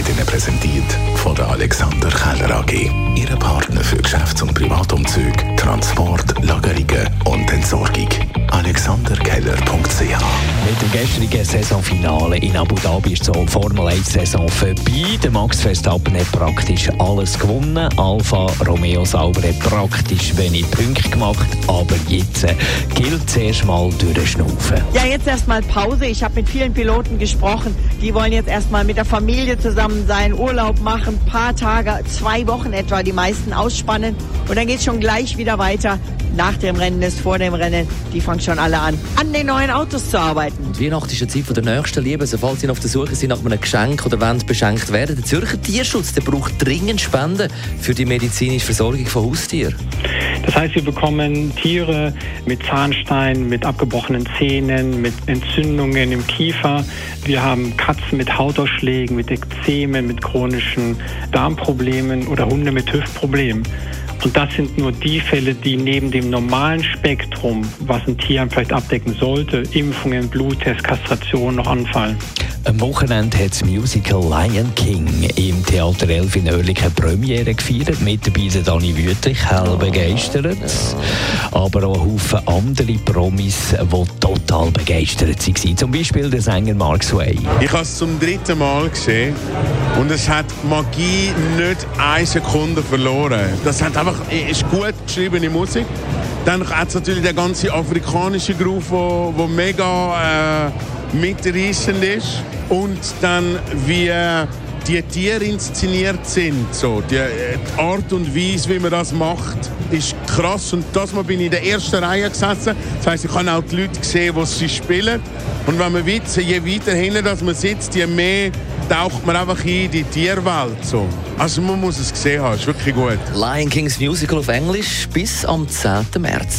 wird Ihnen präsentiert von der Alexander Keller AG. Ihre Partner für Geschäfts- und Privatumzug, Transport, Lagerungen und Entsorgung. AlexanderKeller.ch Mit dem gestrigen Saisonfinale in Abu Dhabi ist die Formel 1-Saison vorbei. Der Max Verstappen hat praktisch alles gewonnen. Alfa Romeo Sauber hat praktisch wenig Punkte gemacht. Aber jetzt gilt es erst mal durchschnaufen. Ja, jetzt erstmal Pause. Ich habe mit vielen Piloten gesprochen. Die wollen jetzt erstmal mit der Familie zusammen sein, Urlaub machen, paar Tage, zwei Wochen etwa, die meisten ausspannen. Und dann geht es schon gleich wieder weiter. Nach dem Rennen ist vor dem Rennen. Die fangen schon alle an, an den neuen Autos zu arbeiten. Und Weihnachten ist eine Zeit der nächsten Liebe. Also falls Sie auf der Suche sind nach einem Geschenk oder wollen beschenkt werden, der Zürcher Tierschutz der braucht dringend Spenden für die medizinische Versorgung von Haustieren. Das heißt, wir bekommen Tiere mit Zahnstein, mit abgebrochenen Zähnen, mit Entzündungen im Kiefer. Wir haben Katzen mit Hautausschlägen, mit Ekzemen, mit chronischen Darmproblemen oder Hunde mit Hüftproblemen. Und das sind nur die Fälle, die neben dem normalen Spektrum, was ein Tier vielleicht abdecken sollte, Impfungen, Bluttest, Kastration noch anfallen. Am Wochenende hat das Musical Lion King im Theater Elf in Oerlikon Premiere gefeiert. Mit dabei der Dani Wüthrich, hell begeistert. Aber auch ein Haufen andere Promis, die total begeistert waren. Zum Beispiel der Sänger Mark Sway. Ich habe es zum dritten Mal gesehen und es hat Magie nicht eine Sekunde verloren. Das hat einfach, ist gut geschriebene Musik. Dann hat es natürlich der ganze afrikanische Groove, wo mega äh, mitreißend ist. Und dann wie äh, die Tiere inszeniert sind, so die, äh, die Art und Weise, wie man das macht, ist krass. Und das Mal bin ich in der ersten Reihe gesessen. Das heisst, ich habe auch die Leute gesehen, die sie spielen. Und wenn man will, je weiter hinten dass man sitzt, je mehr taucht man einfach ein in die Tierwelt. So. Also man muss es gesehen haben, ist wirklich gut. Lion Kings Musical auf Englisch bis am 10. März.